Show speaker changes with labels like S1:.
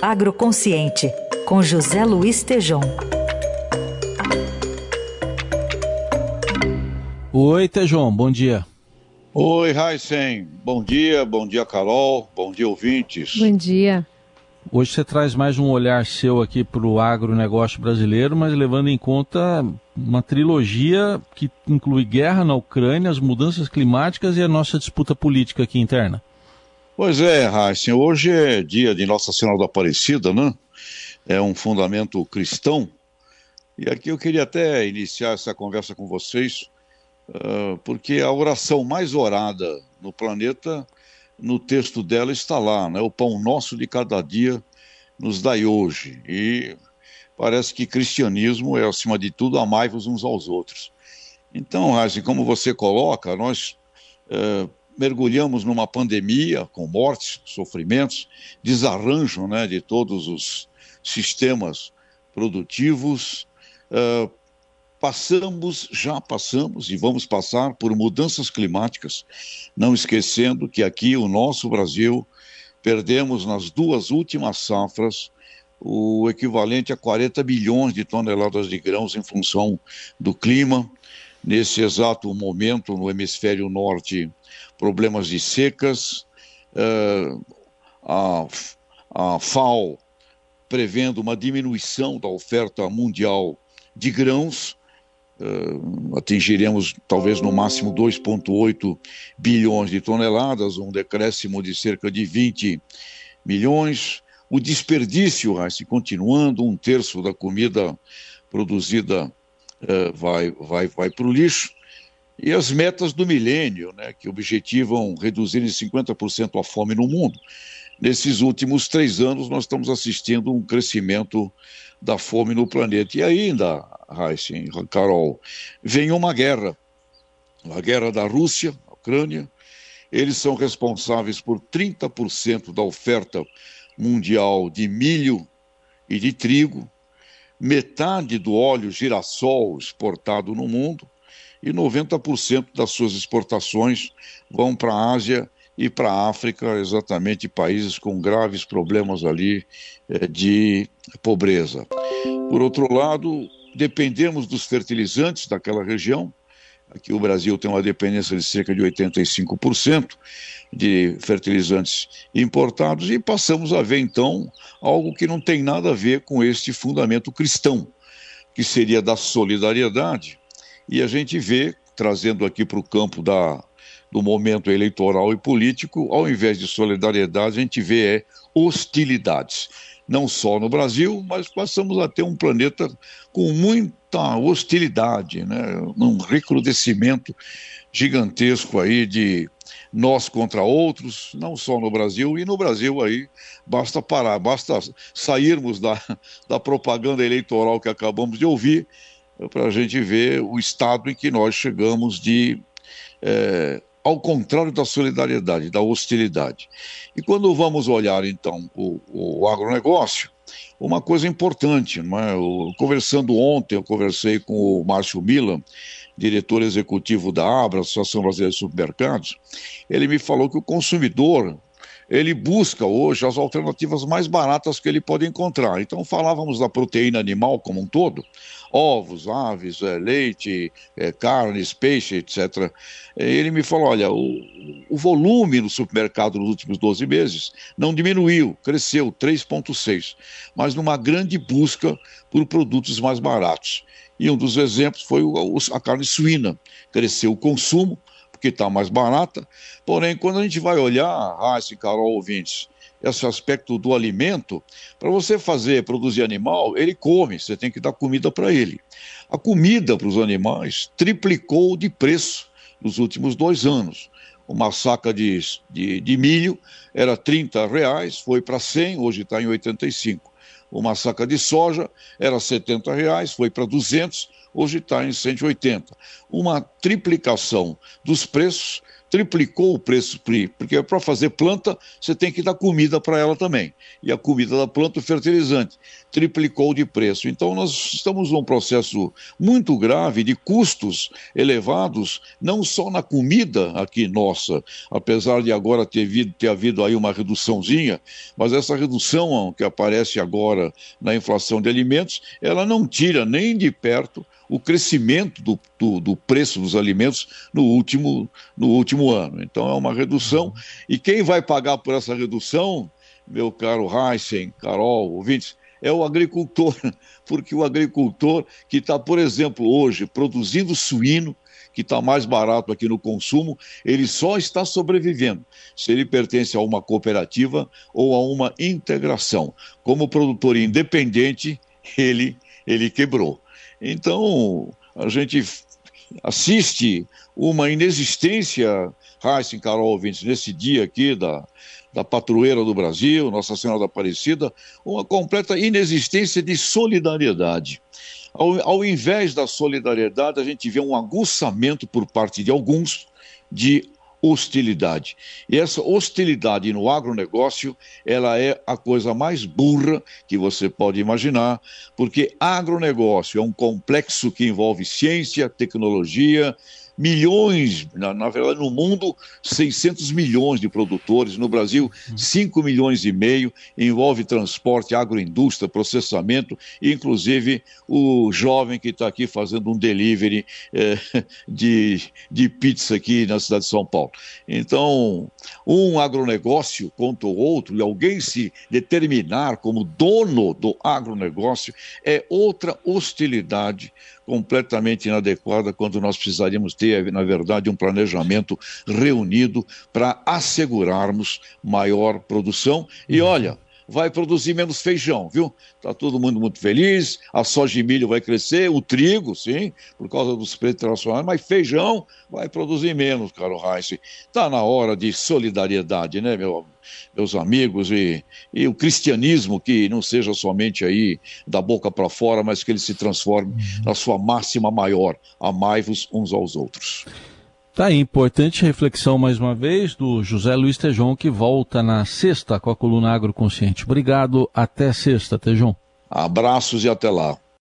S1: Agroconsciente, com José Luiz Tejom.
S2: Oi, Tejom, bom dia.
S3: Oi, Heisen. Bom dia, bom dia, Carol. Bom dia, ouvintes.
S4: Bom dia.
S2: Hoje você traz mais um olhar seu aqui para o agronegócio brasileiro, mas levando em conta uma trilogia que inclui guerra na Ucrânia, as mudanças climáticas e a nossa disputa política aqui interna.
S3: Pois é, Heisen. Hoje é dia de Nossa Senhora da Aparecida, né? É um fundamento cristão. E aqui eu queria até iniciar essa conversa com vocês ah, porque a oração mais orada no planeta, no texto dela está lá, né? O pão nosso de cada dia nos dai hoje. E parece que cristianismo é, acima de tudo, amai-vos uns aos outros. Então, Razi, como você coloca, nós uh, mergulhamos numa pandemia com mortes, sofrimentos, desarranjo né, de todos os sistemas produtivos, uh, passamos, já passamos e vamos passar por mudanças climáticas, não esquecendo que aqui o nosso Brasil perdemos nas duas últimas safras o equivalente a 40 bilhões de toneladas de grãos em função do clima. Nesse exato momento, no hemisfério norte, problemas de secas, uh, a, a FAO prevendo uma diminuição da oferta mundial de grãos, uh, atingiremos talvez no máximo 2,8 bilhões de toneladas, um decréscimo de cerca de 20 milhões. O desperdício, se continuando, um terço da comida produzida uh, vai, vai, vai para o lixo. E as metas do milênio, né, que objetivam reduzir em 50% a fome no mundo. Nesses últimos três anos, nós estamos assistindo um crescimento da fome no planeta. E ainda, Heisen, Carol, vem uma guerra, a guerra da Rússia, Ucrânia. Eles são responsáveis por 30% da oferta mundial de milho e de trigo, metade do óleo girassol exportado no mundo e 90% das suas exportações vão para a Ásia e para a África, exatamente países com graves problemas ali eh, de pobreza. Por outro lado, dependemos dos fertilizantes daquela região. Aqui o Brasil tem uma dependência de cerca de 85% de fertilizantes importados e passamos a ver então algo que não tem nada a ver com este fundamento cristão, que seria da solidariedade. E a gente vê, trazendo aqui para o campo da, do momento eleitoral e político, ao invés de solidariedade, a gente vê é, hostilidades não só no Brasil, mas passamos a ter um planeta com muita hostilidade, né? um recrudescimento gigantesco aí de nós contra outros, não só no Brasil, e no Brasil aí basta parar, basta sairmos da, da propaganda eleitoral que acabamos de ouvir para a gente ver o estado em que nós chegamos de é, ao contrário da solidariedade, da hostilidade. E quando vamos olhar, então, o, o agronegócio, uma coisa importante, não é? Eu, conversando ontem, eu conversei com o Márcio Milan, diretor executivo da ABRA, Associação Brasileira de Supermercados, ele me falou que o consumidor, ele busca hoje as alternativas mais baratas que ele pode encontrar. Então, falávamos da proteína animal como um todo, ovos, aves, é, leite, é, carnes, peixe, etc. Ele me falou: olha, o, o volume no supermercado nos últimos 12 meses não diminuiu, cresceu 3,6, mas numa grande busca por produtos mais baratos. E um dos exemplos foi a carne suína. Cresceu o consumo, porque está mais barata. Porém, quando a gente vai olhar, ah, esse Carol ouvintes, esse aspecto do alimento, para você fazer, produzir animal, ele come, você tem que dar comida para ele. A comida para os animais triplicou de preço nos últimos dois anos. Uma saca de, de, de milho era 30 reais, foi para 100, hoje está em 85. Uma saca de soja era 70 reais, foi para 200, hoje está em 180. Uma triplicação dos preços triplicou o preço porque para fazer planta você tem que dar comida para ela também. E a comida da planta, o fertilizante, triplicou de preço. Então nós estamos num processo muito grave de custos elevados, não só na comida aqui nossa, apesar de agora ter havido, ter havido aí uma reduçãozinha, mas essa redução que aparece agora na inflação de alimentos, ela não tira nem de perto o crescimento do, do, do, preço dos alimentos no último, no último ano. Então é uma redução. E quem vai pagar por essa redução, meu caro Heisen, Carol, ouvintes, é o agricultor, porque o agricultor que está, por exemplo, hoje produzindo suíno, que está mais barato aqui no consumo, ele só está sobrevivendo se ele pertence a uma cooperativa ou a uma integração. Como produtor independente, ele, ele quebrou. Então, a gente assiste uma inexistência, Heisen, Carol ouvintes, nesse dia aqui da, da patroeira do Brasil, Nossa Senhora da Aparecida, uma completa inexistência de solidariedade. Ao, ao invés da solidariedade, a gente vê um aguçamento por parte de alguns de hostilidade. E essa hostilidade no agronegócio, ela é a coisa mais burra que você pode imaginar, porque agronegócio é um complexo que envolve ciência, tecnologia, milhões, na, na, verdade, no mundo, 600 milhões de produtores, no Brasil, 5 milhões e meio, envolve transporte, agroindústria, processamento, inclusive o jovem que está aqui fazendo um delivery é, de, de pizza aqui na cidade de São Paulo. Então, um agronegócio contra o outro, e alguém se determinar como dono do agronegócio, é outra hostilidade completamente inadequada quando nós precisaríamos ter, na verdade, um planejamento reunido para assegurarmos maior produção. E uhum. olha, vai produzir menos feijão, viu? Está todo mundo muito feliz, a soja e milho vai crescer, o trigo, sim, por causa dos preços internacionais, mas feijão vai produzir menos, caro Heinz. Está na hora de solidariedade, né, meu, meus amigos, e, e o cristianismo que não seja somente aí da boca para fora, mas que ele se transforme na sua máxima maior, amai-vos uns aos outros.
S2: Tá aí, importante reflexão mais uma vez do José Luiz Tejon, que volta na sexta com a coluna Agroconsciente. Obrigado, até sexta, Tejon.
S3: Abraços e até lá.